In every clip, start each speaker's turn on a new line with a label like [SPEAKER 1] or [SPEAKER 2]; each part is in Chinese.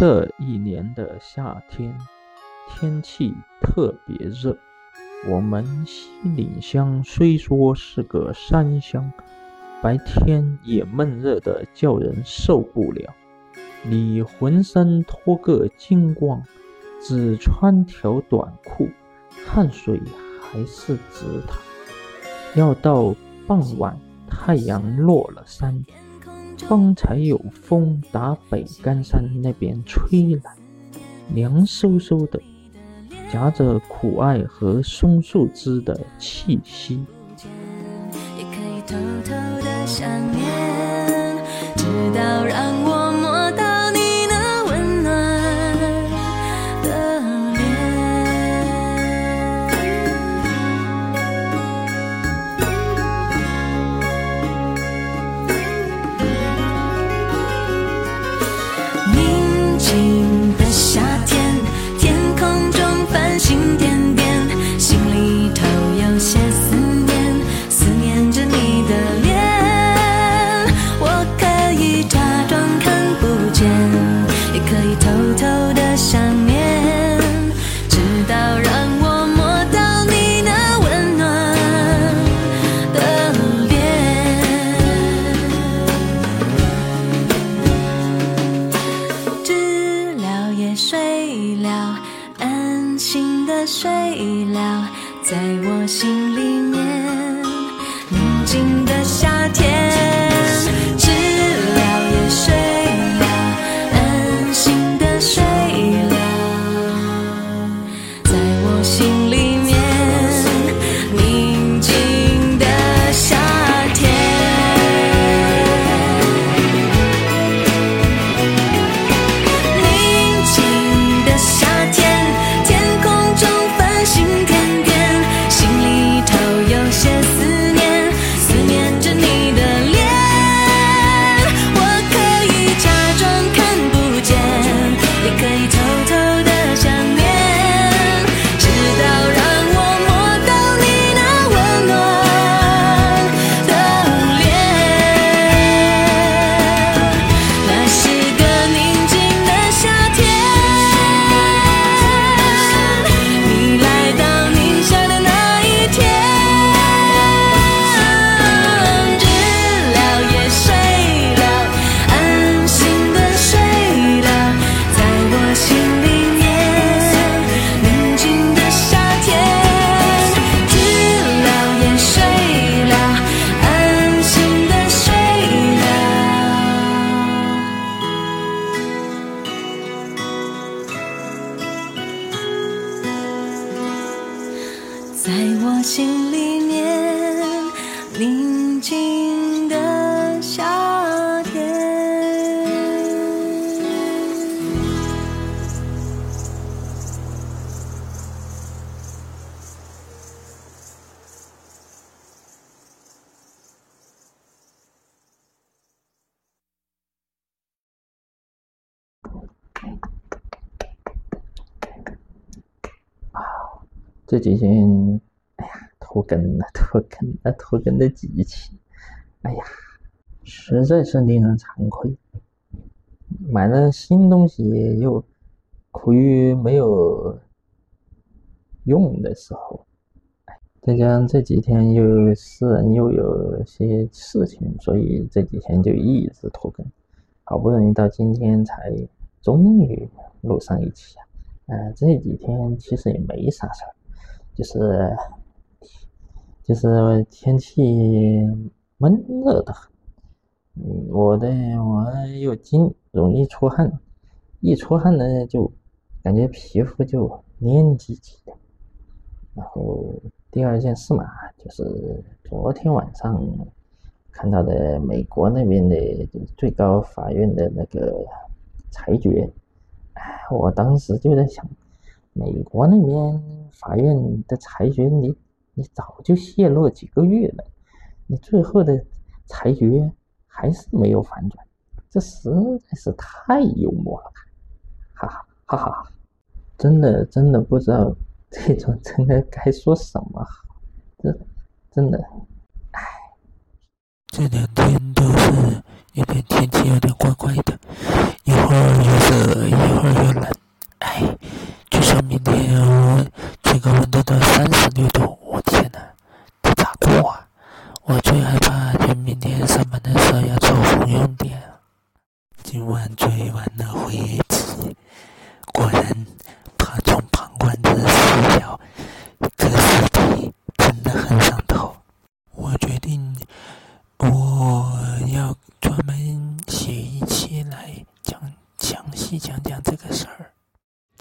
[SPEAKER 1] 这一年的夏天，天气特别热。我们西岭乡虽说是个山乡，白天也闷热的叫人受不了。你浑身脱个精光，只穿条短裤，汗水还是直淌。要到傍晚，太阳落了山。方才有风打北干山那边吹来，凉飕飕的，夹着苦艾和松树枝的气息。啊这几天，哎呀，拖更了，拖更了，拖更了几期，哎呀，实在是令人惭愧。买了新东西又苦于没有用的时候，再加上这几天又私人又有些事情，所以这几天就一直拖更。好不容易到今天才终于录上一期啊！呃，这几天其实也没啥事儿。就是，就是天气闷热的很，嗯，我的我又经容易出汗，一出汗呢就感觉皮肤就黏唧唧的。然后第二件事嘛，就是昨天晚上看到的美国那边的最高法院的那个裁决，哎，我当时就在想，美国那边。法院的裁决，你你早就泄露几个月了，你最后的裁决还是没有反转，这实在是太幽默了，哈哈哈哈！真的真的不知道这种真的该说什么好，这真的，唉，
[SPEAKER 2] 这两天都是有点天气有点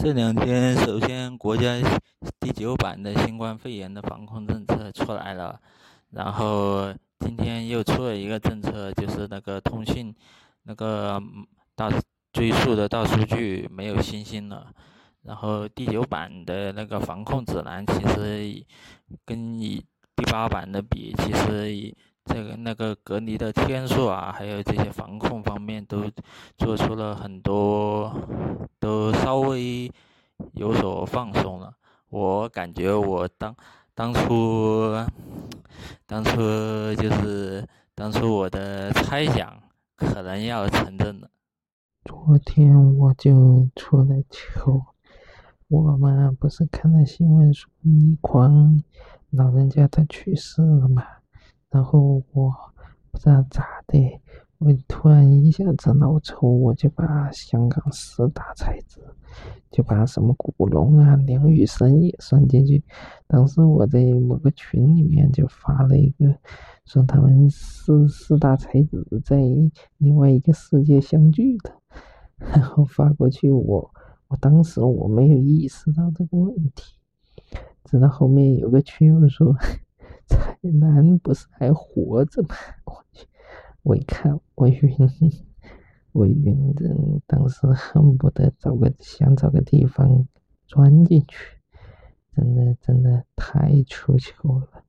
[SPEAKER 2] 这
[SPEAKER 1] 两天，首先国家第九版的新冠肺炎的防控政策出来了，然后今天又出了一个政策，就是那个通讯那个大追溯的大数据没有星星了。然后第九版的那个防控指南其实跟你第八版的比，其实这个那个隔离的天数啊，还有这些防控方面都做出了很多。都稍微有所放松了，我感觉我当当初当初就是当初我的猜想可能要成真了。
[SPEAKER 3] 昨天我就出来求，我嘛不是看了新闻说倪匡老人家他去世了嘛，然后我不知道咋的。我突然一下子脑抽，我就把香港四大才子，就把什么古龙啊、梁羽生也算进去。当时我在某个群里面就发了一个，说他们四四大才子在另外一个世界相聚的，然后发过去。我我当时我没有意识到这个问题，直到后面有个群友说，蔡澜不是还活着吗？我去。我一看，我晕，我晕的，当时恨不得找个想找个地方钻进去，真的真的太出糗了。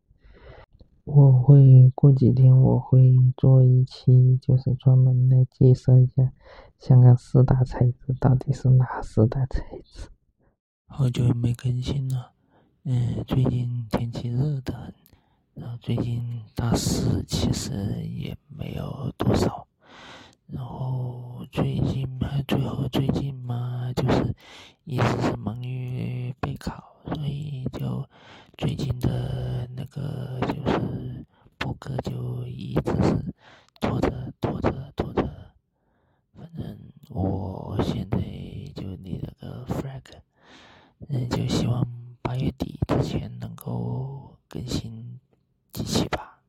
[SPEAKER 3] 我会过几天我会做一期，就是专门来介绍一下香港四大才子到底是哪四大才子。
[SPEAKER 2] 好久没更新了，嗯，最近天气热的很。然后最近大四其实也没有多少，然后最近嘛，最后最近嘛，就是一直是忙于备考，所以就最近的那个就是播客就一直是拖着拖着拖着，反正我现在就立了个 flag，嗯，就希望八月底之前能够更新。机器吧。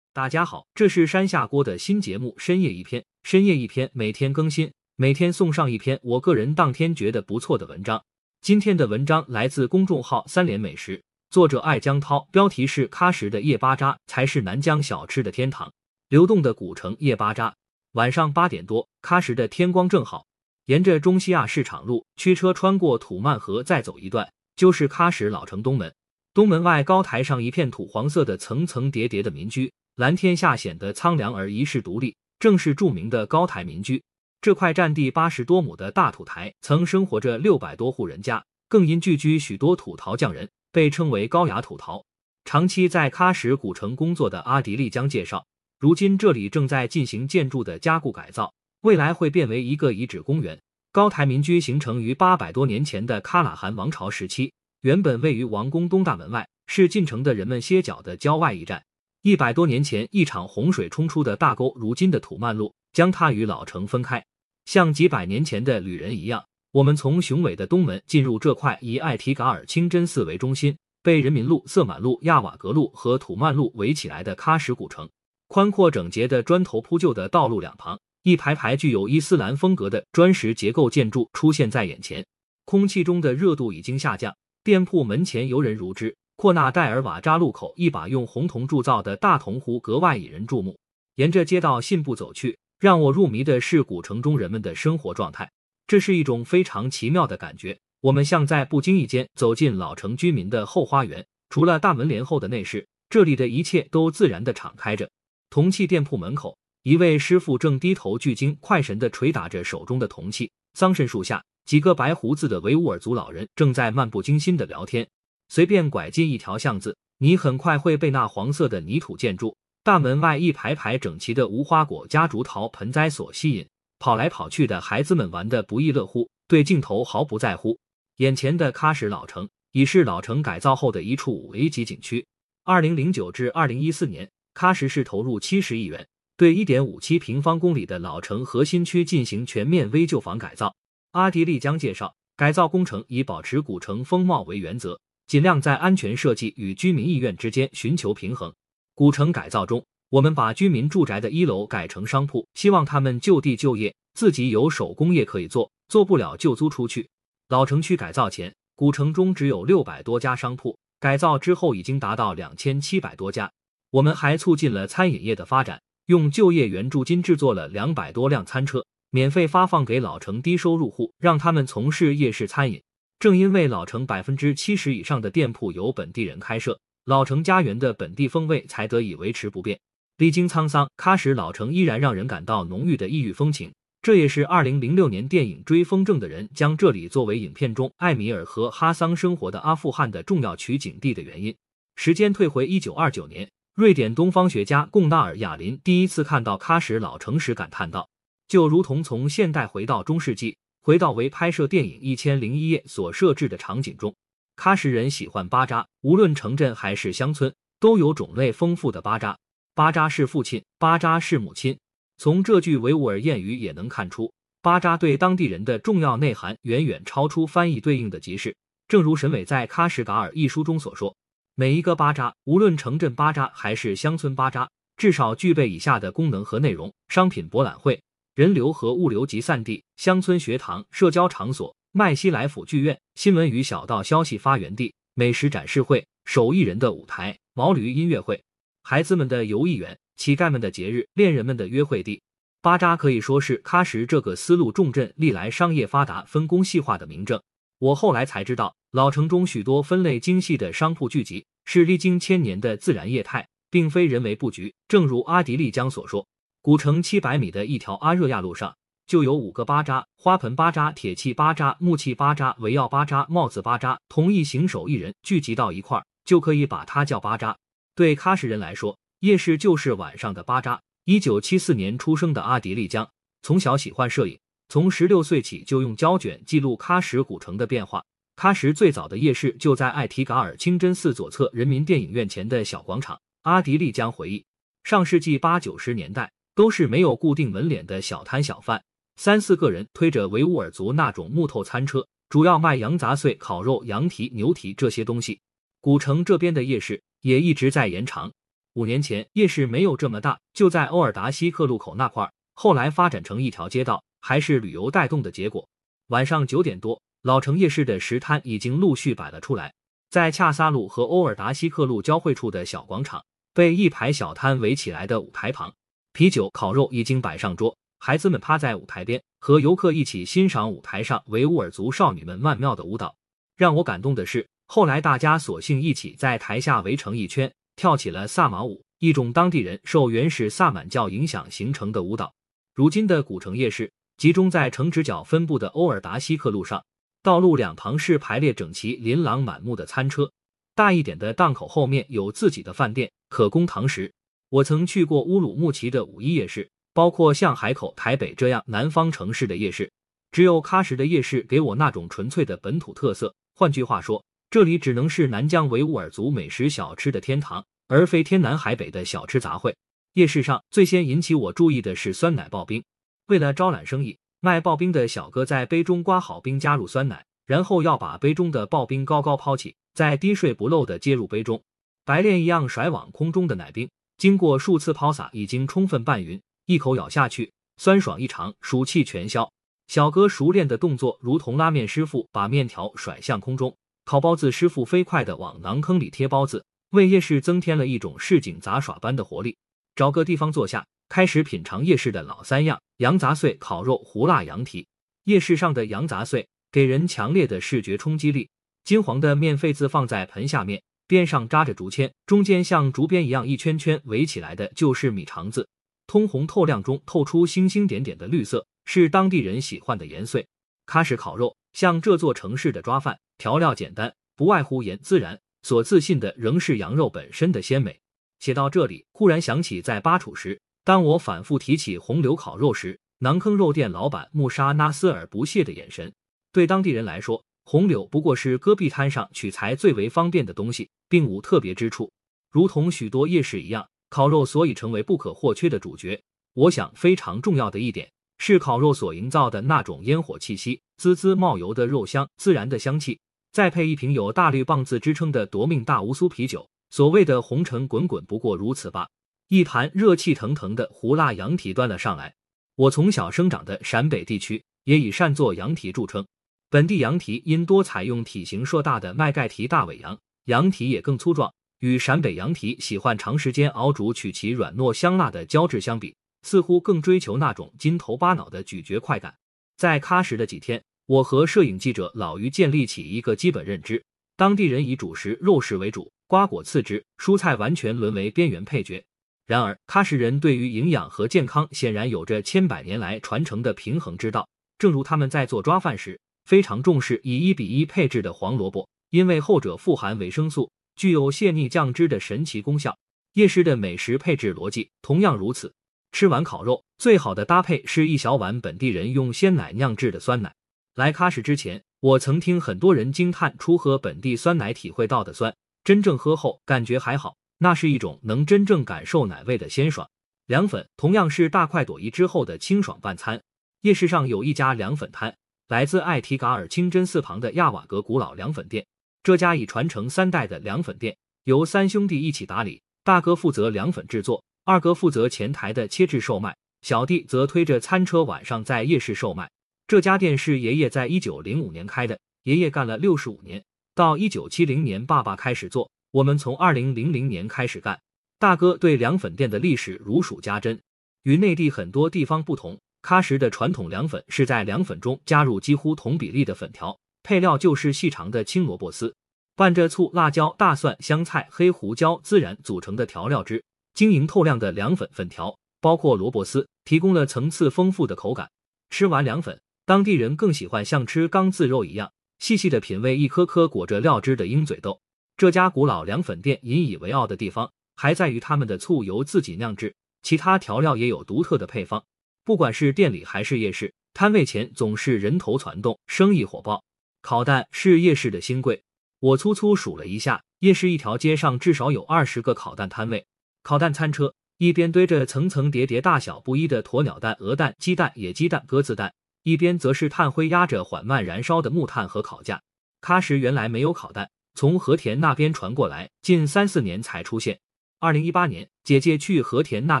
[SPEAKER 4] 大家好，这是山下锅的新节目《深夜一篇》，深夜一篇，每天更新，每天送上一篇我个人当天觉得不错的文章。今天的文章来自公众号三联美食，作者艾江涛，标题是“喀什的夜巴扎才是南疆小吃的天堂”。流动的古城夜巴扎，晚上八点多，喀什的天光正好，沿着中西亚市场路驱车穿过土曼河，再走一段就是喀什老城东门。东门外高台上一片土黄色的层层叠叠的民居，蓝天下显得苍凉而遗世独立，正是著名的高台民居。这块占地八十多亩的大土台，曾生活着六百多户人家，更因聚居许多土陶匠人，被称为高雅土陶。长期在喀什古城工作的阿迪力江介绍，如今这里正在进行建筑的加固改造，未来会变为一个遗址公园。高台民居形成于八百多年前的喀喇汗王朝时期。原本位于王宫东大门外，是进城的人们歇脚的郊外驿站。一百多年前，一场洪水冲出的大沟，如今的土曼路，将它与老城分开。像几百年前的旅人一样，我们从雄伟的东门进入这块以艾提嘎尔清真寺为中心，被人民路、色满路、亚瓦格路和土曼路围起来的喀什古城。宽阔整洁的砖头铺就的道路两旁，一排排具有伊斯兰风格的砖石结构建筑出现在眼前。空气中的热度已经下降。店铺门前游人如织，阔纳戴尔瓦扎路口一把用红铜铸造的大铜壶格外引人注目。沿着街道信步走去，让我入迷的是古城中人们的生活状态，这是一种非常奇妙的感觉。我们像在不经意间走进老城居民的后花园，除了大门帘后的内饰，这里的一切都自然的敞开着。铜器店铺门口，一位师傅正低头聚精快神地捶打着手中的铜器。桑葚树下。几个白胡子的维吾尔族老人正在漫不经心的聊天。随便拐进一条巷子，你很快会被那黄色的泥土建筑、大门外一排排整齐的无花果夹竹桃盆栽所吸引。跑来跑去的孩子们玩得不亦乐乎，对镜头毫不在乎。眼前的喀什老城已是老城改造后的一处五 A 级景区。二零零九至二零一四年，喀什市投入七十亿元，对一点五七平方公里的老城核心区进行全面危旧房改造。阿迪丽江介绍，改造工程以保持古城风貌为原则，尽量在安全设计与居民意愿之间寻求平衡。古城改造中，我们把居民住宅的一楼改成商铺，希望他们就地就业，自己有手工业可以做，做不了就租出去。老城区改造前，古城中只有六百多家商铺，改造之后已经达到两千七百多家。我们还促进了餐饮业的发展，用就业援助金制作了两百多辆餐车，免费发放给老城低收入户，让他们从事夜市餐饮。正因为老城百分之七十以上的店铺由本地人开设，老城家园的本地风味才得以维持不变。历经沧桑，喀什老城依然让人感到浓郁的异域风情。这也是二零零六年电影《追风筝的人》将这里作为影片中艾米尔和哈桑生活的阿富汗的重要取景地的原因。时间退回一九二九年，瑞典东方学家贡纳尔·雅林第一次看到喀什老城时感叹道：“就如同从现代回到中世纪，回到为拍摄电影《一千零一夜》所设置的场景中。喀什人喜欢巴扎，无论城镇还是乡村，都有种类丰富的巴扎。巴扎是父亲，巴扎是母亲。”从这句维吾尔谚语也能看出，巴扎对当地人的重要内涵远远超出翻译对应的集市。正如沈伟在《喀什噶尔》一书中所说，每一个巴扎，无论城镇巴扎还是乡村巴扎，至少具备以下的功能和内容：商品博览会、人流和物流集散地、乡村学堂、社交场所、麦西来府剧院、新闻与小道消息发源地、美食展示会、手艺人的舞台、毛驴音乐会、孩子们的游艺园。乞丐们的节日，恋人们的约会地，巴扎可以说是喀什这个丝路重镇历来商业发达、分工细化的明证。我后来才知道，老城中许多分类精细的商铺聚集，是历经千年的自然业态，并非人为布局。正如阿迪丽江所说，古城七百米的一条阿热亚路上，就有五个巴扎：花盆巴扎、铁器巴扎、木器巴扎、围药巴扎、帽子巴扎，同一行手艺人聚集到一块儿，就可以把它叫巴扎。对喀什人来说，夜市就是晚上的巴扎。一九七四年出生的阿迪丽江，从小喜欢摄影，从十六岁起就用胶卷记录喀什古城的变化。喀什最早的夜市就在艾提嘎尔清真寺左侧人民电影院前的小广场。阿迪丽江回忆，上世纪八九十年代都是没有固定门脸的小摊小贩，三四个人推着维吾尔族那种木头餐车，主要卖羊杂碎、烤肉、羊蹄、牛蹄这些东西。古城这边的夜市也一直在延长。五年前夜市没有这么大，就在欧尔达西克路口那块儿。后来发展成一条街道，还是旅游带动的结果。晚上九点多，老城夜市的食摊已经陆续摆了出来。在恰萨路和欧尔达西克路交汇处的小广场，被一排小摊围起来的舞台旁，啤酒、烤肉已经摆上桌。孩子们趴在舞台边，和游客一起欣赏舞台上维吾尔族少女们曼妙的舞蹈。让我感动的是，后来大家索性一起在台下围成一圈。跳起了萨马舞，一种当地人受原始萨满教影响形成的舞蹈。如今的古城夜市集中在城直角分布的欧尔达西克路上，道路两旁是排列整齐、琳琅满目的餐车，大一点的档口后面有自己的饭店，可供堂食。我曾去过乌鲁木齐的五一夜市，包括像海口、台北这样南方城市的夜市，只有喀什的夜市给我那种纯粹的本土特色。换句话说。这里只能是南疆维吾尔族美食小吃的天堂，而非天南海北的小吃杂烩。夜市上最先引起我注意的是酸奶刨冰。为了招揽生意，卖刨冰的小哥在杯中刮好冰，加入酸奶，然后要把杯中的刨冰高高抛起，再滴水不漏的接入杯中，白练一样甩往空中的奶冰，经过数次抛洒，已经充分拌匀，一口咬下去，酸爽异常，暑气全消。小哥熟练的动作，如同拉面师傅把面条甩向空中。烤包子师傅飞快地往馕坑里贴包子，为夜市增添了一种市井杂耍般的活力。找个地方坐下，开始品尝夜市的老三样：羊杂碎、烤肉、胡辣羊蹄。夜市上的羊杂碎给人强烈的视觉冲击力。金黄的面肺子放在盆下面，边上扎着竹签，中间像竹编一样一圈圈围起来的就是米肠子，通红透亮中透出星星点点的绿色，是当地人喜欢的盐碎。喀什烤肉像这座城市的抓饭。调料简单，不外乎盐自然。所自信的仍是羊肉本身的鲜美。写到这里，忽然想起在巴楚时，当我反复提起红柳烤肉时，馕坑肉店老板穆沙纳斯尔不屑的眼神。对当地人来说，红柳不过是戈壁滩上取材最为方便的东西，并无特别之处。如同许多夜市一样，烤肉所以成为不可或缺的主角。我想非常重要的一点是烤肉所营造的那种烟火气息，滋滋冒油的肉香，自然的香气，再配一瓶有“大绿棒”子之称的夺命大乌苏啤酒，所谓的红尘滚滚不过如此吧。一盘热气腾腾的胡辣羊蹄端了上来。我从小生长的陕北地区也以善做羊蹄著称。本地羊蹄因多采用体型硕大的麦盖蹄大尾羊，羊蹄也更粗壮。与陕北羊蹄喜欢长时间熬煮取其软糯香辣的胶质相比，似乎更追求那种筋头巴脑的咀嚼快感。在喀什的几天，我和摄影记者老于建立起一个基本认知：当地人以主食肉食为主，瓜果次之，蔬菜完全沦为边缘配角。然而，喀什人对于营养和健康显然有着千百年来传承的平衡之道。正如他们在做抓饭时，非常重视以一比一配置的黄萝卜，因为后者富含维生素，具有泻逆降脂的神奇功效。夜市的美食配置逻辑同样如此。吃完烤肉，最好的搭配是一小碗本地人用鲜奶酿制的酸奶。来喀什之前，我曾听很多人惊叹出喝本地酸奶体会到的酸，真正喝后感觉还好，那是一种能真正感受奶味的鲜爽。凉粉同样是大快朵颐之后的清爽拌餐。夜市上有一家凉粉摊。来自艾提嘎尔清真寺旁的亚瓦格古老凉粉店，这家已传承三代的凉粉店由三兄弟一起打理，大哥负责凉粉制作，二哥负责前台的切制售卖，小弟则推着餐车晚上在夜市售卖。这家店是爷爷在一九零五年开的，爷爷干了六十五年，到一九七零年爸爸开始做，我们从二零零零年开始干。大哥对凉粉店的历史如数家珍，与内地很多地方不同。喀什的传统凉粉是在凉粉中加入几乎同比例的粉条，配料就是细长的青萝卜丝，拌着醋、辣椒、大蒜、香菜、黑胡椒孜然组成的调料汁。晶莹透亮的凉粉粉条，包括萝卜丝，提供了层次丰富的口感。吃完凉粉，当地人更喜欢像吃缸自肉一样，细细的品味一颗颗裹着料汁的鹰嘴豆。这家古老凉粉店引以为傲的地方，还在于他们的醋由自己酿制，其他调料也有独特的配方。不管是店里还是夜市，摊位前总是人头攒动，生意火爆。烤蛋是夜市的新贵，我粗粗数了一下，夜市一条街上至少有二十个烤蛋摊位。烤蛋餐车一边堆着层层叠叠、大小不一的鸵鸟蛋、鹅蛋、鸡蛋、野鸡蛋、鸽子蛋，一边则是炭灰压着缓慢燃烧的木炭和烤架。喀什原来没有烤蛋，从和田那边传过来，近三四年才出现。二零一八年，姐姐去和田那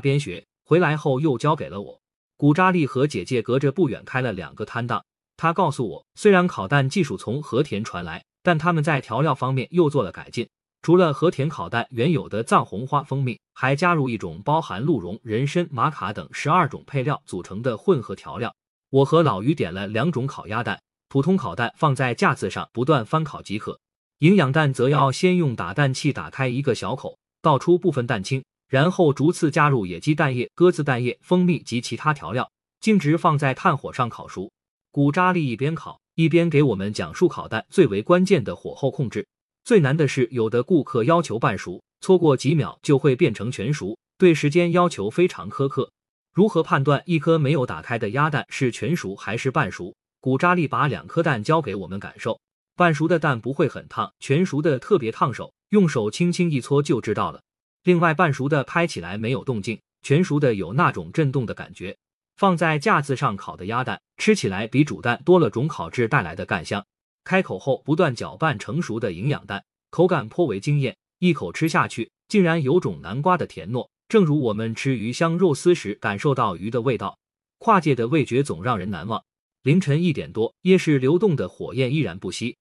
[SPEAKER 4] 边学回来后，又交给了我。古扎利和姐姐隔着不远开了两个摊档。他告诉我，虽然烤蛋技术从和田传来，但他们在调料方面又做了改进。除了和田烤蛋原有的藏红花蜂蜜，还加入一种包含鹿茸、人参、玛卡等十二种配料组成的混合调料。我和老于点了两种烤鸭蛋，普通烤蛋放在架子上不断翻烤即可，营养蛋则要先用打蛋器打开一个小口，倒出部分蛋清。然后逐次加入野鸡蛋液、鸽子蛋液、蜂蜜及其他调料，径直放在炭火上烤熟。古扎利一边烤一边给我们讲述烤蛋最为关键的火候控制。最难的是，有的顾客要求半熟，错过几秒就会变成全熟，对时间要求非常苛刻。如何判断一颗没有打开的鸭蛋是全熟还是半熟？古扎利把两颗蛋交给我们感受，半熟的蛋不会很烫，全熟的特别烫手，用手轻轻一搓就知道了。另外，半熟的拍起来没有动静，全熟的有那种震动的感觉。放在架子上烤的鸭蛋，吃起来比煮蛋多了种烤制带来的干香。开口后不断搅拌成熟的营养蛋，口感颇为惊艳。一口吃下去，竟然有种南瓜的甜糯，正如我们吃鱼香肉丝时感受到鱼的味道。跨界的味觉总让人难忘。凌晨一点多，夜市流动的火焰依然不息。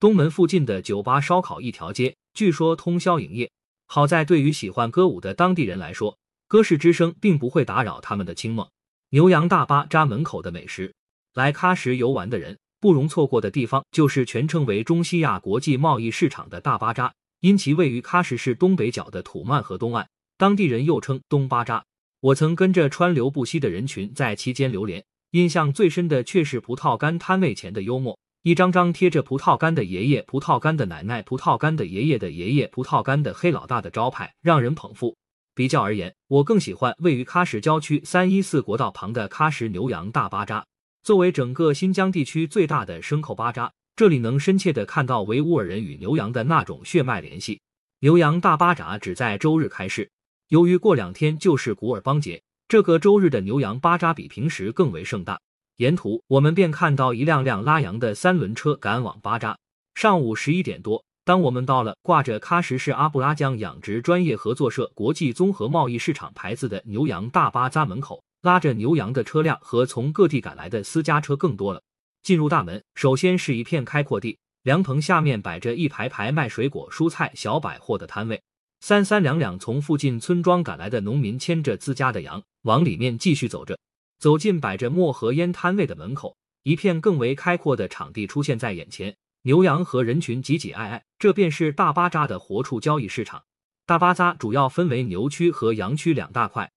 [SPEAKER 4] 东门附近的酒吧烧烤一条街，据说通宵营业。好在，对于喜欢歌舞的当地人来说，歌市之声并不会打扰他们的清梦。牛羊大巴扎门口的美食，来喀什游玩的人不容错过的地方，就是全称为中西亚国际贸易市场的大巴扎。因其位于喀什市东北角的土曼河东岸，当地人又称东巴扎。我曾跟着川流不息的人群在期间流连，印象最深的却是葡萄干摊位前的幽默。一张张贴着葡萄干的爷爷、葡萄干的奶奶、葡萄干的爷爷的爷爷、葡萄干的黑老大的招牌，让人捧腹。比较而言，我更喜欢位于喀什郊区三一四国道旁的喀什牛羊大巴扎。作为整个新疆地区最大的牲口巴扎，这里能深切的看到维吾尔人与牛羊的那种血脉联系。牛羊大巴扎只在周日开市，由于过两天就是古尔邦节，这个周日的牛羊巴扎比平时更为盛大。沿途我们便看到一辆辆拉羊的三轮车赶往巴扎。上午十一点多，当我们到了挂着喀什市阿布拉江养殖专业合作社国际综合贸易市场牌子的牛羊大巴扎门口。拉着牛羊的车辆和从各地赶来的私家车更多了。进入大门，首先是一片开阔地，凉棚下面摆着一排排卖水果、蔬菜、小百货的摊位。三三两两从附近村庄赶来的农民牵着自家的羊往里面继续走着。走进摆着墨和烟摊位的门口，一片更为开阔的场地出现在眼前，牛羊和人群挤挤挨挨，这便是大巴扎的活畜交易市场。大巴扎主要分为牛区和羊区两大块。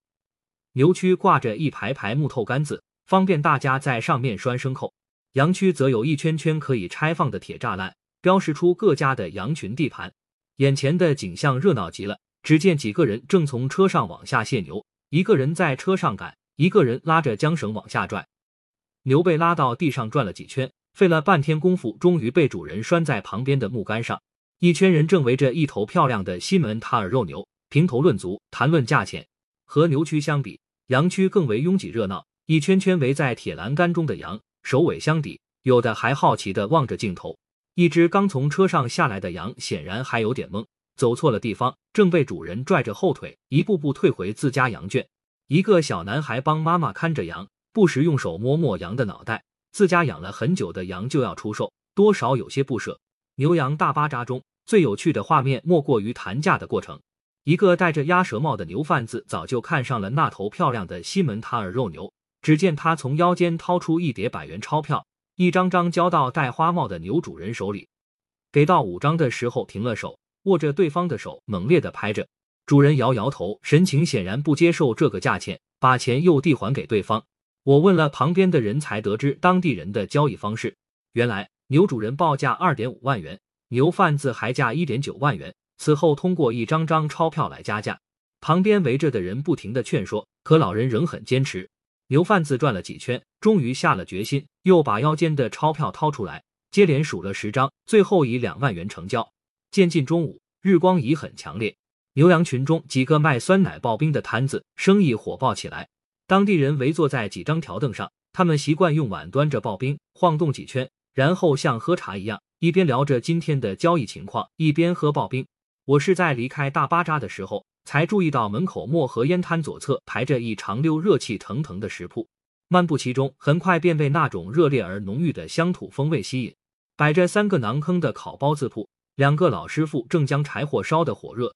[SPEAKER 4] 牛区挂着一排排木头杆子，方便大家在上面拴牲口；羊区则有一圈圈可以拆放的铁栅栏，标识出各家的羊群地盘。眼前的景象热闹极了，只见几个人正从车上往下卸牛，一个人在车上赶，一个人拉着缰绳往下拽。牛被拉到地上转了几圈，费了半天功夫，终于被主人拴在旁边的木杆上。一圈人正围着一头漂亮的西门塔尔肉牛评头论足，谈论价钱。和牛区相比，羊区更为拥挤热闹，一圈圈围在铁栏杆中的羊首尾相抵，有的还好奇地望着镜头。一只刚从车上下来的羊显然还有点懵，走错了地方，正被主人拽着后腿一步步退回自家羊圈。一个小男孩帮妈妈看着羊，不时用手摸摸羊的脑袋。自家养了很久的羊就要出售，多少有些不舍。牛羊大巴扎中最有趣的画面，莫过于谈价的过程。一个戴着鸭舌帽的牛贩子早就看上了那头漂亮的西门塔尔肉牛。只见他从腰间掏出一叠百元钞票，一张张交到戴花帽的牛主人手里。给到五张的时候停了手，握着对方的手猛烈的拍着。主人摇摇头，神情显然不接受这个价钱，把钱又递还给对方。我问了旁边的人才得知当地人的交易方式。原来牛主人报价二点五万元，牛贩子还价一点九万元。此后，通过一张张钞票来加价，旁边围着的人不停的劝说，可老人仍很坚持。牛贩子转了几圈，终于下了决心，又把腰间的钞票掏出来，接连数了十张，最后以两万元成交。渐近中午，日光已很强烈，牛羊群中几个卖酸奶刨冰的摊子生意火爆起来，当地人围坐在几张条凳上，他们习惯用碗端着刨冰晃动几圈，然后像喝茶一样，一边聊着今天的交易情况，一边喝刨冰。我是在离开大巴扎的时候，才注意到门口漠河烟摊左侧排着一长溜热气腾腾的食铺。漫步其中，很快便被那种热烈而浓郁的乡土风味吸引。摆着三个馕坑的烤包子铺，两个老师傅正将柴火烧得火热。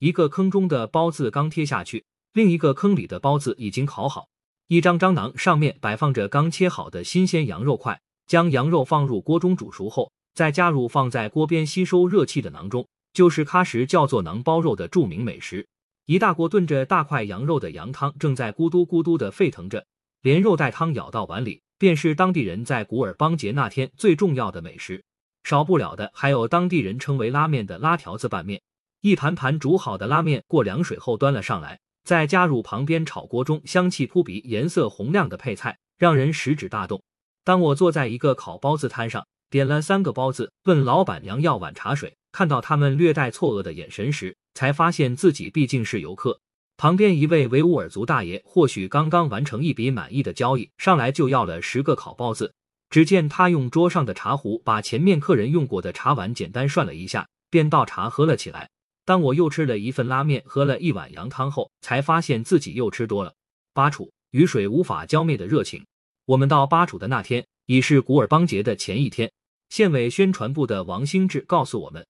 [SPEAKER 4] 一个坑中的包子刚贴下去，另一个坑里的包子已经烤好。一张张馕上面摆放着刚切好的新鲜羊肉块，将羊肉放入锅中煮熟后，再加入放在锅边吸收热气的馕中。就是喀什叫做馕包肉的著名美食，一大锅炖着大块羊肉的羊汤正在咕嘟咕嘟的沸腾着，连肉带汤舀到碗里，便是当地人在古尔邦节那天最重要的美食。少不了的还有当地人称为拉面的拉条子拌面，一盘盘煮好的拉面过凉水后端了上来，再加入旁边炒锅中香气扑鼻、颜色红亮的配菜，让人食指大动。当我坐在一个烤包子摊上。点了三个包子，问老板娘要碗茶水。看到他们略带错愕的眼神时，才发现自己毕竟是游客。旁边一位维吾尔族大爷或许刚刚完成一笔满意的交易，上来就要了十个烤包子。只见他用桌上的茶壶把前面客人用过的茶碗简单涮了一下，便倒茶喝了起来。当我又吃了一份拉面，喝了一碗羊汤后，才发现自己又吃多了。巴楚雨水无法浇灭的热情。我们到巴楚的那天已是古尔邦节的前一天。县委宣传部的王兴志告诉我们，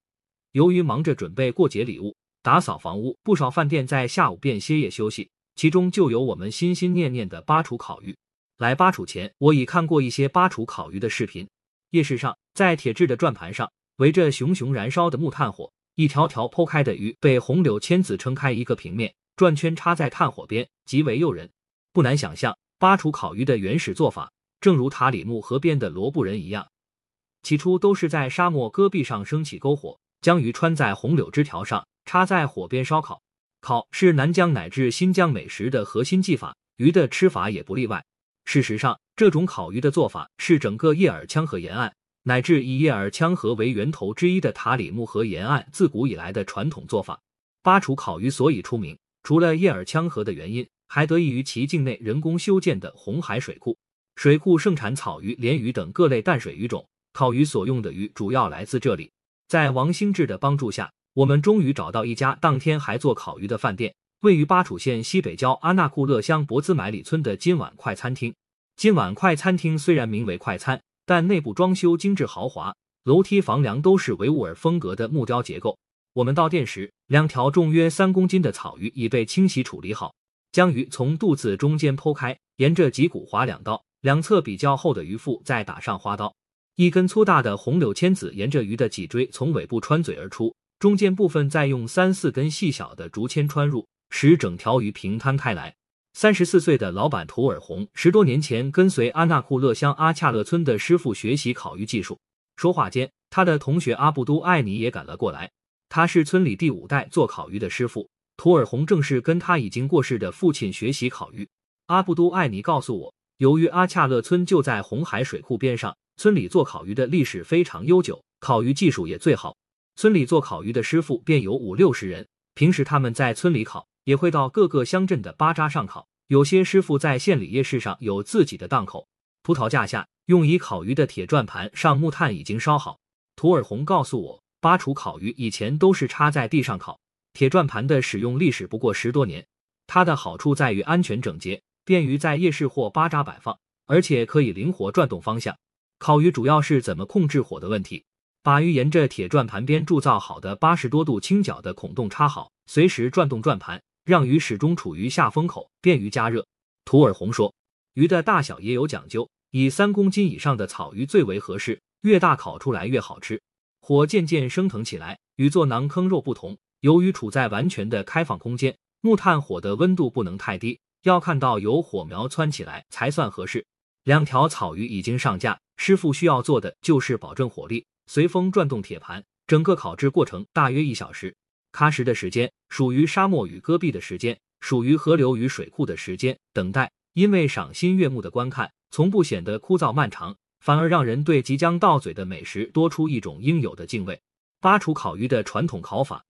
[SPEAKER 4] 由于忙着准备过节礼物、打扫房屋，不少饭店在下午便歇业休息，其中就有我们心心念念的巴楚烤鱼。来巴楚前，我已看过一些巴楚烤鱼的视频。夜市上，在铁制的转盘上，围着熊熊燃烧的木炭火，一条条剖开的鱼被红柳签子撑开一个平面，转圈插在炭火边，极为诱人。不难想象，巴楚烤鱼的原始做法，正如塔里木河边的罗布人一样。起初都是在沙漠戈壁上升起篝火，将鱼穿在红柳枝条上，插在火边烧烤。烤是南疆乃至新疆美食的核心技法，鱼的吃法也不例外。事实上，这种烤鱼的做法是整个叶尔羌河沿岸乃至以叶尔羌河为源头之一的塔里木河沿岸自古以来的传统做法。巴楚烤鱼所以出名，除了叶尔羌河的原因，还得益于其境内人工修建的红海水库。水库盛产草鱼、鲢鱼等各类淡水鱼种，烤鱼所用的鱼主要来自这里。在王兴志的帮助下，我们终于找到一家当天还做烤鱼的饭店，位于巴楚县西北郊阿纳库勒乡博兹买里村的今晚快餐厅。今晚快餐厅虽然名为快餐，但内部装修精致豪华，楼梯、房梁都是维吾尔风格的木雕结构。我们到店时，两条重约三公斤的草鱼已被清洗处理好，将鱼从肚子中间剖开，沿着脊骨划两刀，两侧比较厚的鱼腹再打上花刀。一根粗大的红柳签子沿着鱼的脊椎从尾部穿嘴而出，中间部分再用三四根细小的竹签穿入，使整条鱼平摊开来。三十四岁的老板图尔洪十多年前跟随阿纳库勒乡阿恰勒村的师傅学习烤鱼技术。说话间，他的同学阿布都艾尼也赶了过来。他是村里第五代做烤鱼的师傅。图尔洪正是跟他已经过世的父亲学习烤鱼。阿布都艾尼告诉我，由于阿恰勒村就在红海水库边上。村里做烤鱼的历史非常悠久，烤鱼技术也最好。村里做烤鱼的师傅便有五六十人，平时他们在村里烤，也会到各个乡镇的巴扎上烤。有些师傅在县里夜市上有自己的档口。葡萄架下用以烤鱼的铁转盘上木炭已经烧好。图尔洪告诉我，巴楚烤鱼以前都是插在地上烤，铁转盘的使用历史不过十多年。它的好处在于安全整洁，便于在夜市或巴扎摆放，而且可以灵活转动方向。烤鱼主要是怎么控制火的问题，把鱼沿着铁转盘边铸造好的八十多度倾角的孔洞插好，随时转动转盘，让鱼始终处于下风口，便于加热。图尔洪说，鱼的大小也有讲究，以三公斤以上的草鱼最为合适，越大烤出来越好吃。火渐渐升腾起来，与做馕坑肉不同，由于处在完全的开放空间，木炭火的温度不能太低，要看到有火苗窜起来才算合适。两条草鱼已经上架。师傅需要做的就是保证火力，随风转动铁盘。整个烤制过程大约一小时。喀什的时间属于沙漠与戈壁的时间，属于河流与水库的时间。等待，因为赏心悦目的观看，从不显得枯燥漫长，反而让人对即将到嘴的美食多出一种应有的敬畏。巴楚烤鱼的传统烤法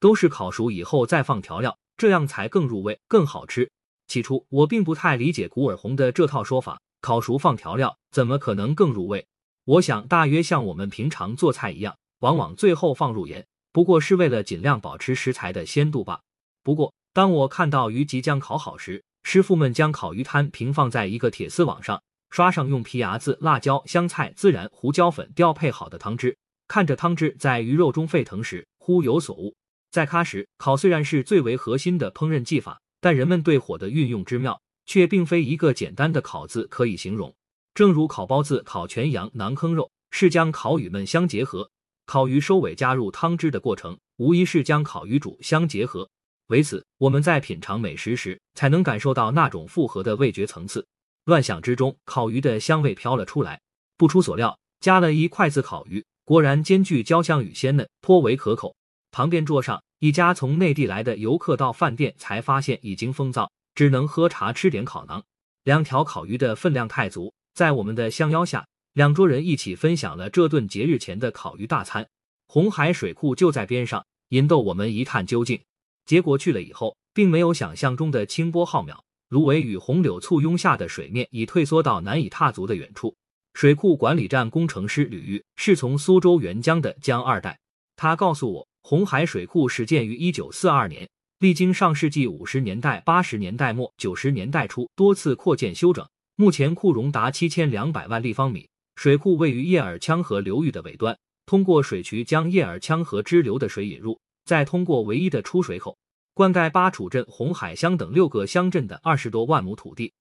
[SPEAKER 4] 都是烤熟以后再放调料，这样才更入味、更好吃。起初我并不太理解古尔洪的这套说法。烤熟放调料，怎么可能更入味？我想大约像我们平常做菜一样，往往最后放入盐，不过是为了尽量保持食材的鲜度吧。不过，当我看到鱼即将烤好时，师傅们将烤鱼摊平放在一个铁丝网上，刷上用皮牙子、辣椒、香菜、孜然、胡椒粉调配好的汤汁，看着汤汁在鱼肉中沸腾时，忽有所悟。在喀什，烤虽然是最为核心的烹饪技法，但人们对火的运用之妙。却并非一个简单的“烤”字可以形容。正如烤包子、烤全羊、馕坑肉是将烤鱼们相结合，烤鱼收尾加入汤汁的过程，无疑是将烤鱼煮相结合。为此，我们在品尝美食时，才能感受到那种复合的味觉层次。乱想之中，烤鱼的香味飘了出来。不出所料，夹了一筷子烤鱼，果然兼具焦香与鲜嫩，颇为可口。旁边桌上，一家从内地来的游客到饭店才发现已经封灶。只能喝茶吃点烤馕，两条烤鱼的分量太足，在我们的相邀下，两桌人一起分享了这顿节日前的烤鱼大餐。红海水库就在边上，引逗我们一探究竟。结果去了以后，并没有想象中的清波浩渺，芦苇与红柳簇拥下的水面已退缩到难以踏足的远处。水库管理站工程师吕玉是从苏州援疆的江二代，他告诉我，红海水库始建于一九四二年。历经上世纪五十年代、八十年代末、九十年代初多次扩建修整，目前库容达七千两百万立方米。水库位于叶尔羌河流域的尾端，通过水渠将叶尔羌河支流的水引入，再通过唯一的出水口，灌溉巴楚镇、红海乡等六个乡镇的二十多万亩土地。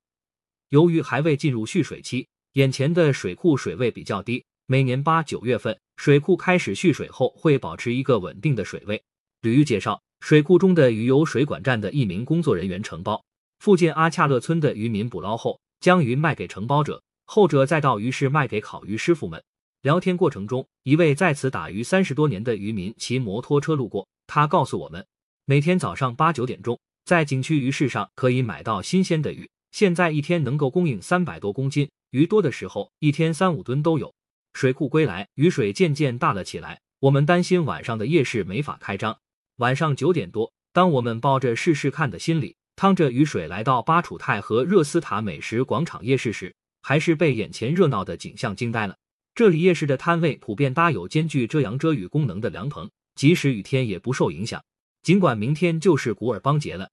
[SPEAKER 4] 由于还未进入蓄水期，眼前的水库水位比较低。每年八九月份，水库开始蓄水后，会保持一个稳定的水位。吕玉介绍。水库中的鱼由水管站的一名工作人员承包，附近阿恰勒村的渔民捕捞后，将鱼卖给承包者，后者再到鱼市卖给烤鱼师傅们。聊天过程中，一位在此打鱼三十多年的渔民骑摩托车路过，他告诉我们，每天早上八九点钟，在景区鱼市上可以买到新鲜的鱼，现在一天能够供应三百多公斤，鱼多的时候一天三五吨都有。水库归来，雨水渐渐大了起来。我们担心晚上的夜市没法开张。晚上九点多，当我们抱着试试看的心理，趟着雨水来到巴楚泰和热斯塔美食广场夜市时，还是被眼前热闹的景象惊呆了。这里夜市的摊位普遍搭有兼具遮阳遮雨功能的凉棚，即使雨天也不受影响。尽管明天就是古尔邦节了，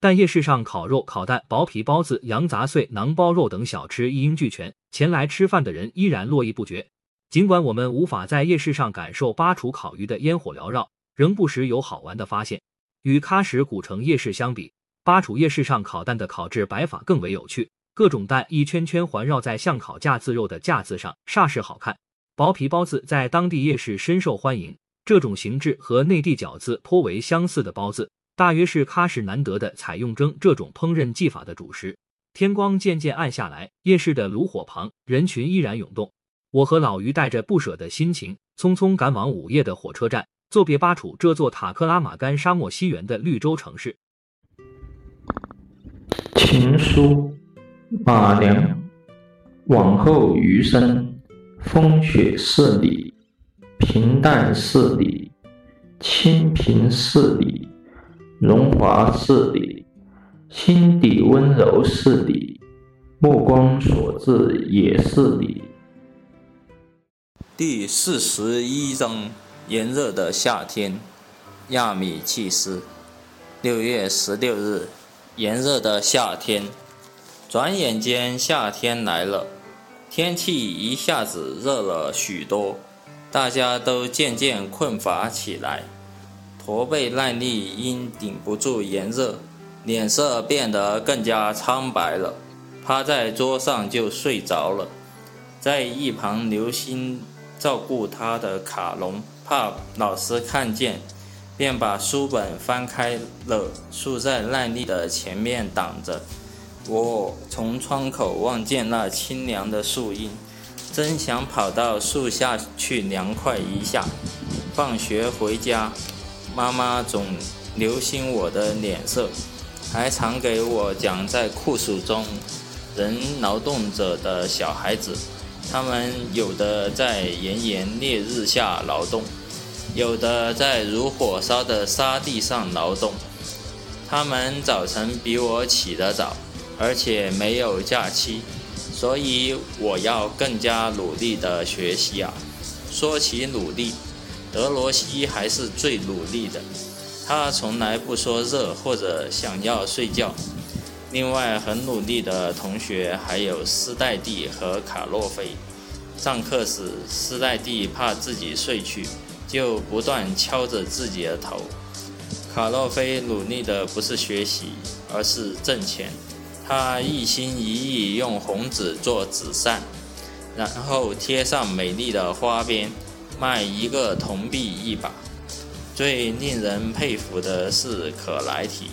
[SPEAKER 4] 但夜市上烤肉、烤蛋、薄皮包子、羊杂碎、馕包肉等小吃一应俱全，前来吃饭的人依然络绎不绝。尽管我们无法在夜市上感受巴楚烤鱼的烟火缭绕，仍不时有好玩的发现。与喀什古城夜市相比，巴楚夜市上烤蛋的烤制摆法更为有趣，各种蛋一圈圈环绕在像烤架子肉的架子上，煞是好看。薄皮包子在当地夜市深受欢迎，这种形制和内地饺子颇为相似的包子，大约是喀什难得的采用蒸这种烹饪技法的主食。天光渐渐暗下来，夜市的炉火旁，人群依然涌动。我和老于带着不舍的心情，匆匆赶往午夜的火车站，作别巴楚这座塔克拉玛干沙漠西缘的绿洲城市。
[SPEAKER 5] 情书，马良。往后余生，风雪是你，平淡是你，清贫是你，荣华是你，心底温柔是你，目光所至也是你。
[SPEAKER 6] 第四十一章：炎热的夏天，亚米契斯。六月十六日，炎热的夏天，转眼间夏天来了，天气一下子热了许多，大家都渐渐困乏起来，驼背耐力因顶不住炎热，脸色变得更加苍白了，趴在桌上就睡着了，在一旁留心。照顾他的卡隆怕老师看见，便把书本翻开了，竖在赖丽的前面挡着。我从窗口望见那清凉的树荫，真想跑到树下去凉快一下。放学回家，妈妈总留心我的脸色，还常给我讲在酷暑中人劳动者的小孩子。他们有的在炎炎烈日下劳动，有的在如火烧的沙地上劳动。他们早晨比我起得早，而且没有假期，所以我要更加努力的学习啊！说起努力，德罗西还是最努力的，他从来不说热或者想要睡觉。另外，很努力的同学还有斯黛蒂和卡洛菲。上课时，斯黛蒂怕自己睡去，就不断敲着自己的头。卡洛菲努力的不是学习，而是挣钱。他一心一意用红纸做纸扇，然后贴上美丽的花边，卖一个铜币一把。最令人佩服的是可莱提。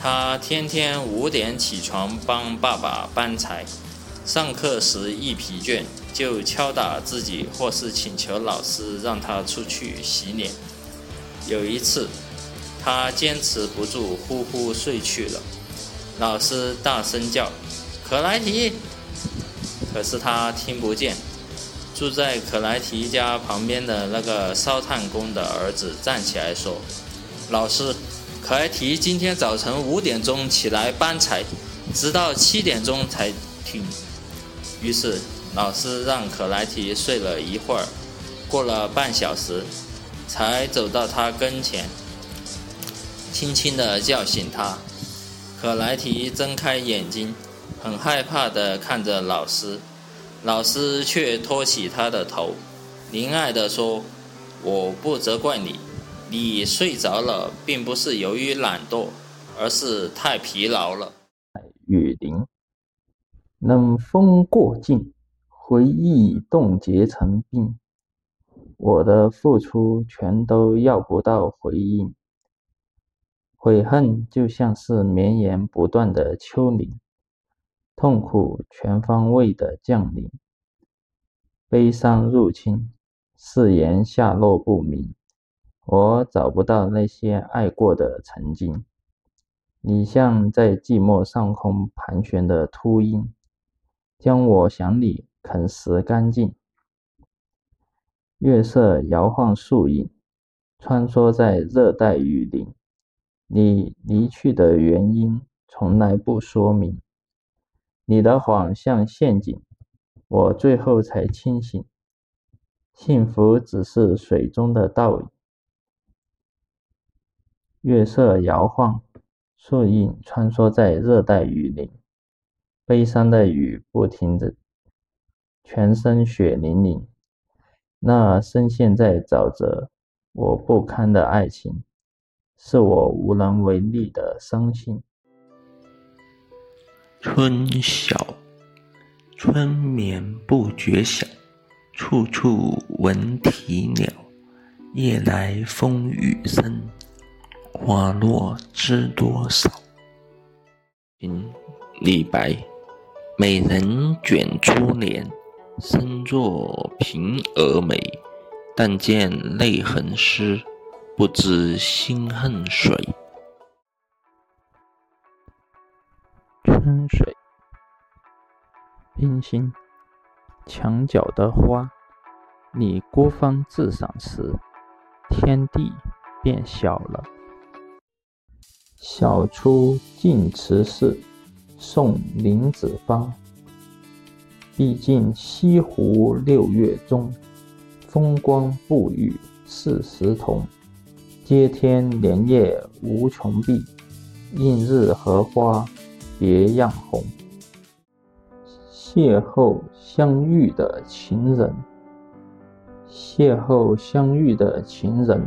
[SPEAKER 6] 他天天五点起床帮爸爸搬柴，上课时一疲倦就敲打自己，或是请求老师让他出去洗脸。有一次，他坚持不住，呼呼睡去了。老师大声叫：“可莱提！”可是他听不见。住在可莱提家旁边的那个烧炭工的儿子站起来说：“老师。”可莱提今天早晨五点钟起来搬柴，直到七点钟才停。于是老师让可莱提睡了一会儿，过了半小时，才走到他跟前，轻轻地叫醒他。可莱提睁开眼睛，很害怕地看着老师，老师却托起他的头，怜爱地说：“我不责怪你。”你睡着了，并不是由于懒惰，而是太疲劳了。
[SPEAKER 3] 雨林，冷风过境，回忆冻结成冰。我的付出全都要不到回应，悔恨就像是绵延不断的丘陵，痛苦全方位的降临，悲伤入侵，誓言下落不明。我找不到那些爱过的曾经，你像在寂寞上空盘旋的秃鹰，将我想你啃食干净。
[SPEAKER 1] 月色摇晃树影，穿梭在热带雨林。你离去的原因从来不说明，你的谎像陷阱，我最后才清醒。幸福只是水中的倒影。月色摇晃，树影穿梭在热带雨林，悲伤的雨不停的，全身血淋淋。那深陷在沼泽、我不堪的爱情，是我无能为力的伤心。
[SPEAKER 2] 春晓，春眠不觉晓，处处闻啼鸟。夜来风雨声，花落知多少。李白，美人卷珠帘。身作平蛾眉，但见泪痕湿，不知心恨谁。
[SPEAKER 3] 春水，冰心，墙角的花，你孤芳自赏时，天地变小了。
[SPEAKER 1] 晓出净慈寺，送林子方。毕竟西湖六月中，风光不与四时同。接天莲叶无穷碧，映日荷花别样红。邂逅相遇的情人，邂逅相遇的情人，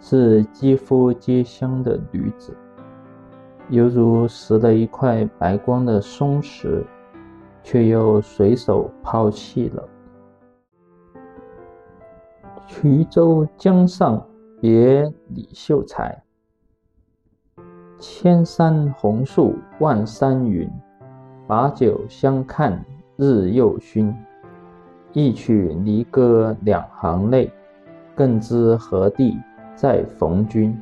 [SPEAKER 1] 是肌肤皆香的女子，犹如拾了一块白光的松石。却又随手抛弃了。衢州江上别李秀才，千山红树万山云，把酒相看日又熏。一曲离歌两行泪，更知何地再逢君。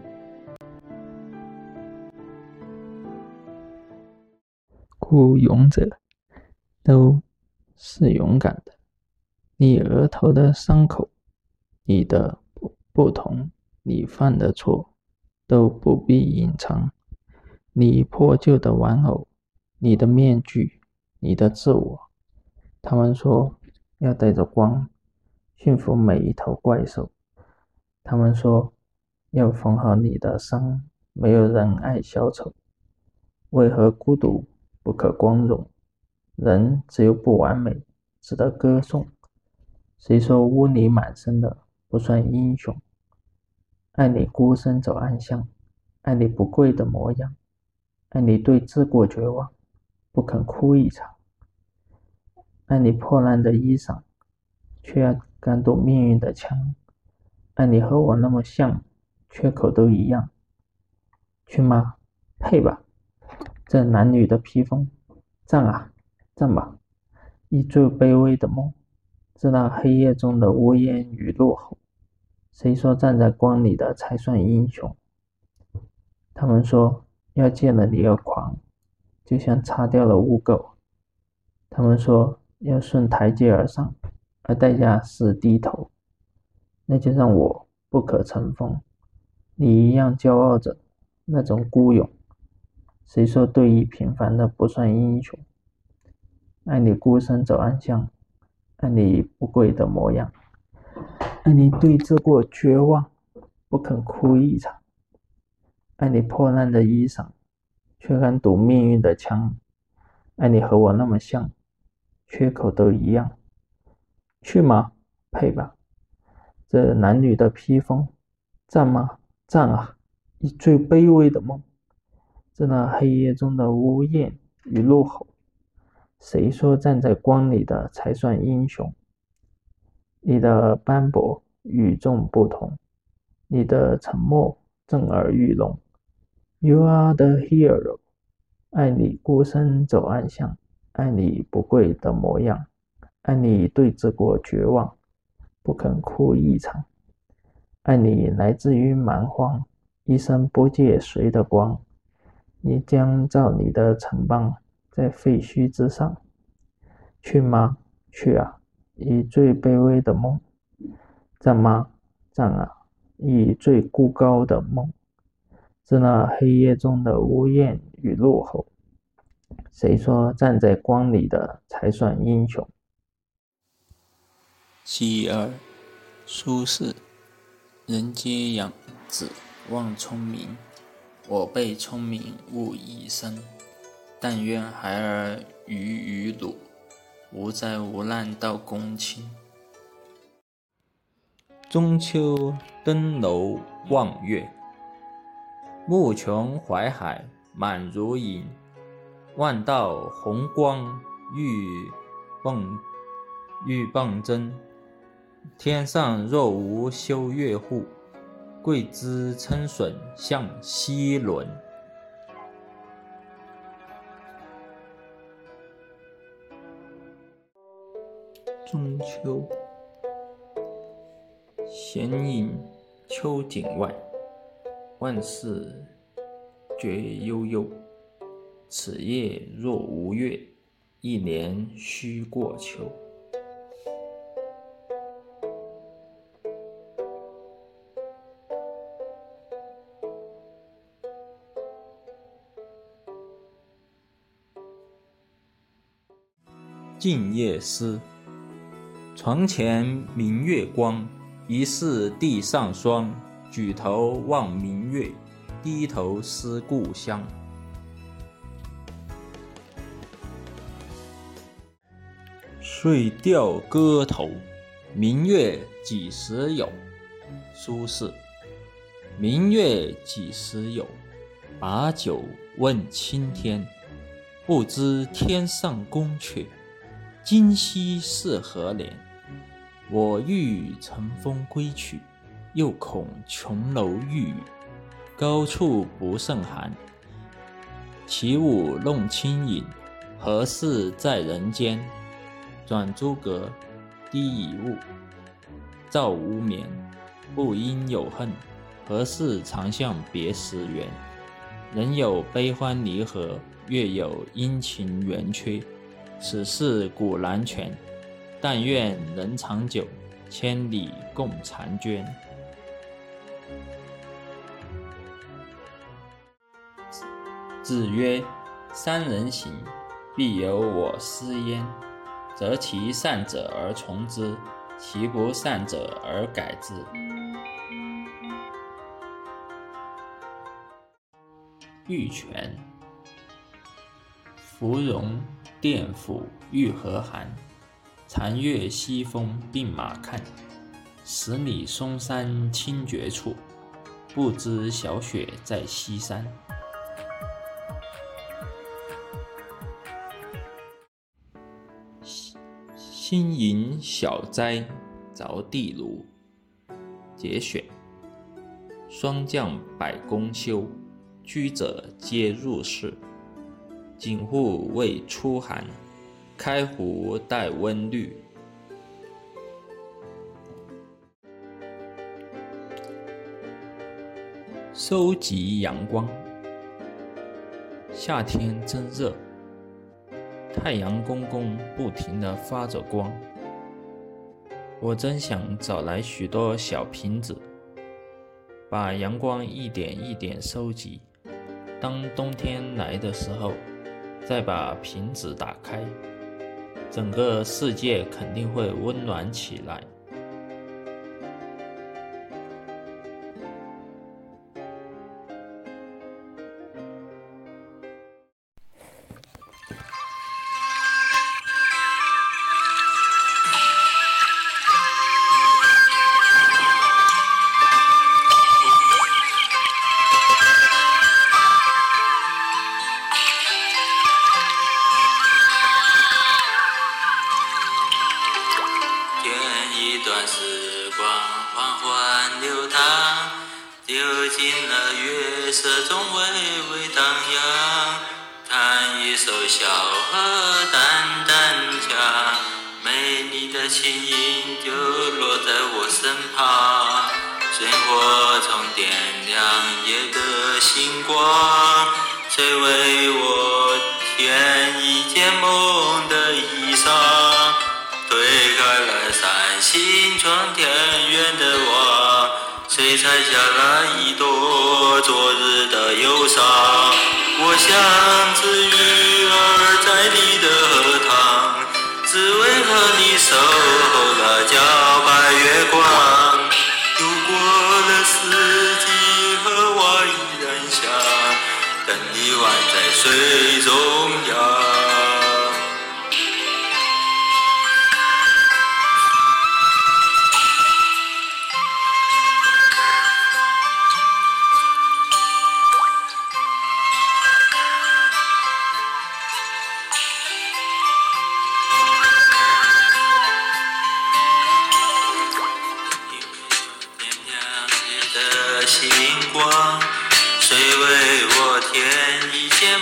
[SPEAKER 3] 故勇者。都是勇敢的。你额头的伤口，你的不不同，你犯的错，都不必隐藏。你破旧的玩偶，你的面具，你的自我。他们说要带着光，驯服每一头怪兽。他们说要缝好你的伤。没有人爱小丑，为何孤独不可光荣？人只有不完美，值得歌颂。谁说污泥满身的不算英雄？爱你孤身走暗巷，爱你不跪的模样，爱你对自过绝望，不肯哭一场。爱你破烂的衣裳，却要敢堵命运的枪。爱你和我那么像，缺口都一样。去吗？配吧！这男女的披风，战啊！站吧，以最卑微的梦，在那黑夜中的呜咽与怒吼。谁说站在光里的才算英雄？他们说要见了你而狂，就像擦掉了污垢。他们说要顺台阶而上，而代价是低头。那就让我不可乘风，你一样骄傲着那种孤勇。谁说对于平凡的不算英雄？爱你孤身走暗巷，爱你不跪的模样，爱你对峙过绝望，不肯哭一场，爱你破烂的衣裳，却敢堵命运的枪，爱你和我那么像，缺口都一样。去吗？配吧！这男女的披风，战吗？战啊！以最卑微的梦，在那黑夜中的呜咽与怒吼。谁说站在光里的才算英雄？你的斑驳与众不同，你的沉默震耳欲聋。You are the hero，爱你孤身走暗巷，爱你不跪的模样，爱你对峙过绝望，不肯哭一场，爱你来自于蛮荒，一生不借谁的光，你将造你的城邦。在废墟之上，去吗？去啊！以最卑微的梦，
[SPEAKER 7] 战吗？战啊！以最孤高的梦，自那黑夜中的呜咽与怒吼。谁说站在光里的才算英雄？
[SPEAKER 3] 其二，苏轼：人皆养子望聪明，我辈聪明误一生。但愿孩儿愚与鲁，无灾无难到公卿。中秋登楼望月，暮穷淮海满如银。万道红光欲迸欲迸真，天上若无修月户，桂枝撑笋向西轮。中秋。闲饮秋景外，万事觉悠悠。此夜若无月，一年须过秋。静夜思，床前明月光。疑是地上霜，举头望明月，低头思故乡。水调歌头，明月几时有？苏轼。明月几时有？把酒问青天。不知天上宫阙，今夕是何年？我欲乘风归去，又恐琼楼玉宇，高处不胜寒。起舞弄清影，何事在人间？转朱阁，低绮户，照无眠。不应有恨，何事长向别时圆？人有悲欢离合，月有阴晴圆缺，此事古难全。但愿人长久，千里共婵娟。子曰：“三人行，必有我师焉。择其善者而从之，其不善者而改之。”玉泉，芙蓉殿府玉何寒？残月西风病马看，十里松山清绝处，不知小雪在西山。新营小斋着地炉，节选。霜降百工休，居者皆入室。锦户未初寒。开壶待温绿，收集阳光。夏天真热，太阳公公不停地发着光。我真想找来许多小瓶子，把阳光一点一点收集。当冬天来的时候，再把瓶子打开。整个世界肯定会温暖起来。一段时光缓缓流淌流进了
[SPEAKER 8] 月色中微微荡漾弹一首小荷淡淡的香美丽的琴音就落在我身旁。萤火虫点亮夜的星光谁为我添一件梦的望天边的娃谁采下那一朵昨日的忧伤我像只鱼儿在你的荷塘只为和你守候那皎白月光又过了四季荷花依然香等你宛在水中央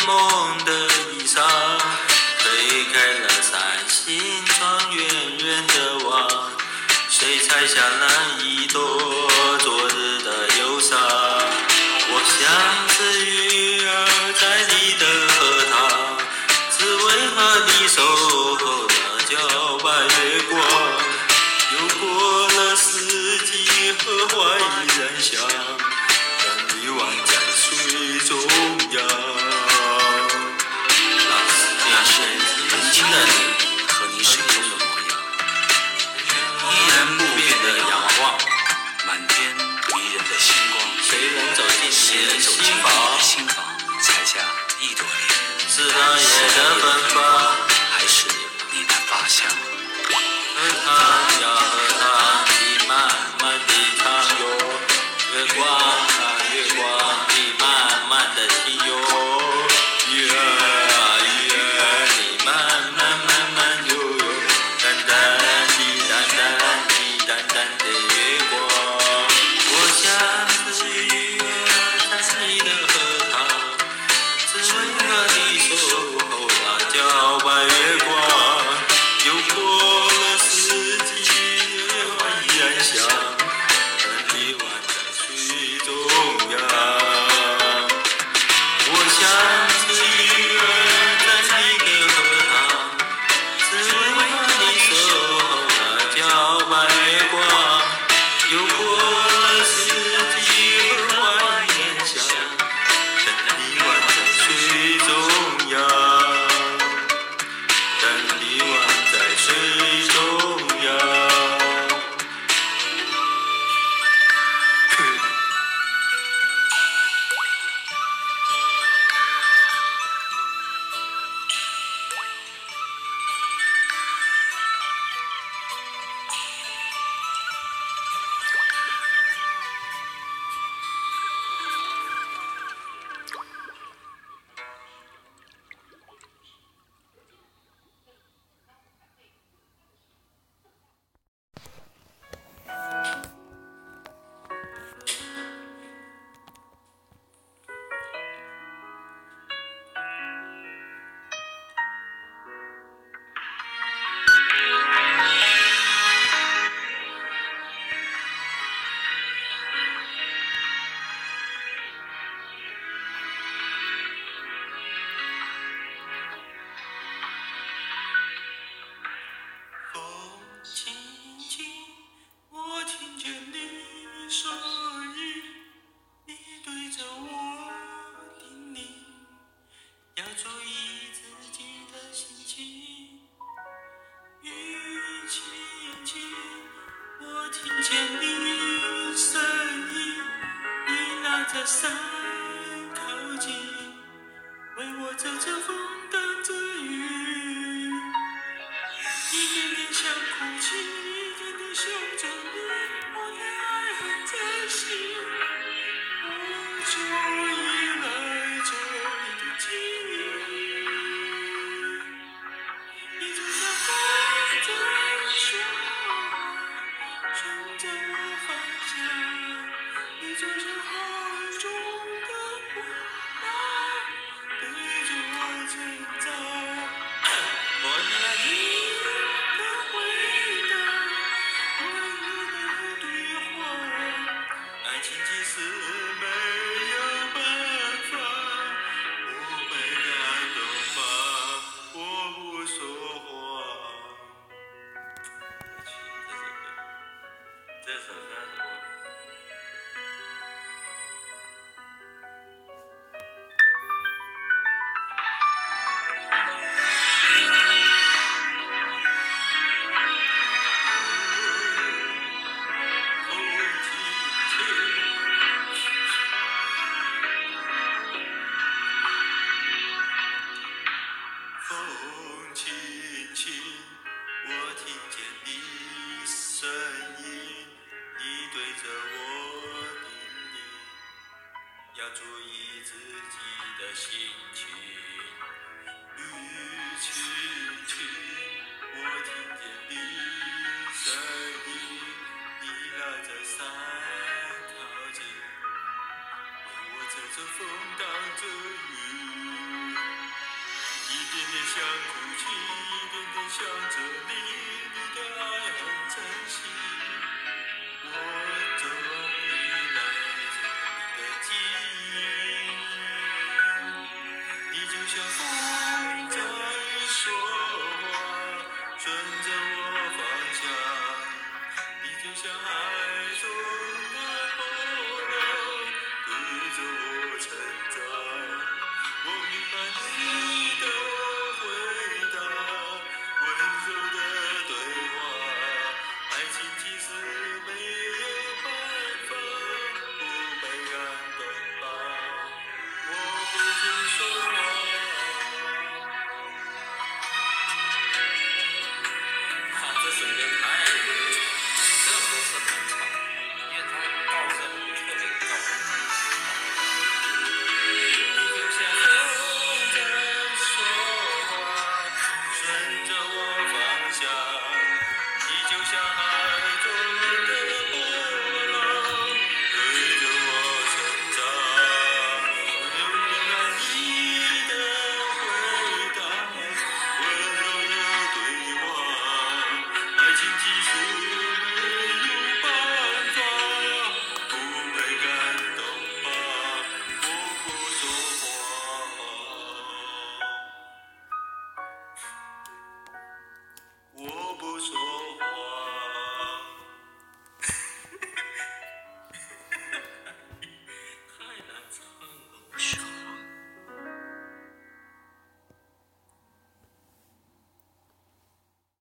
[SPEAKER 8] 梦的衣裳，推开了扇心窗，远远的望，谁采下那一朵昨日的忧伤？我像是鱼儿在你的荷塘，只为和你守。话，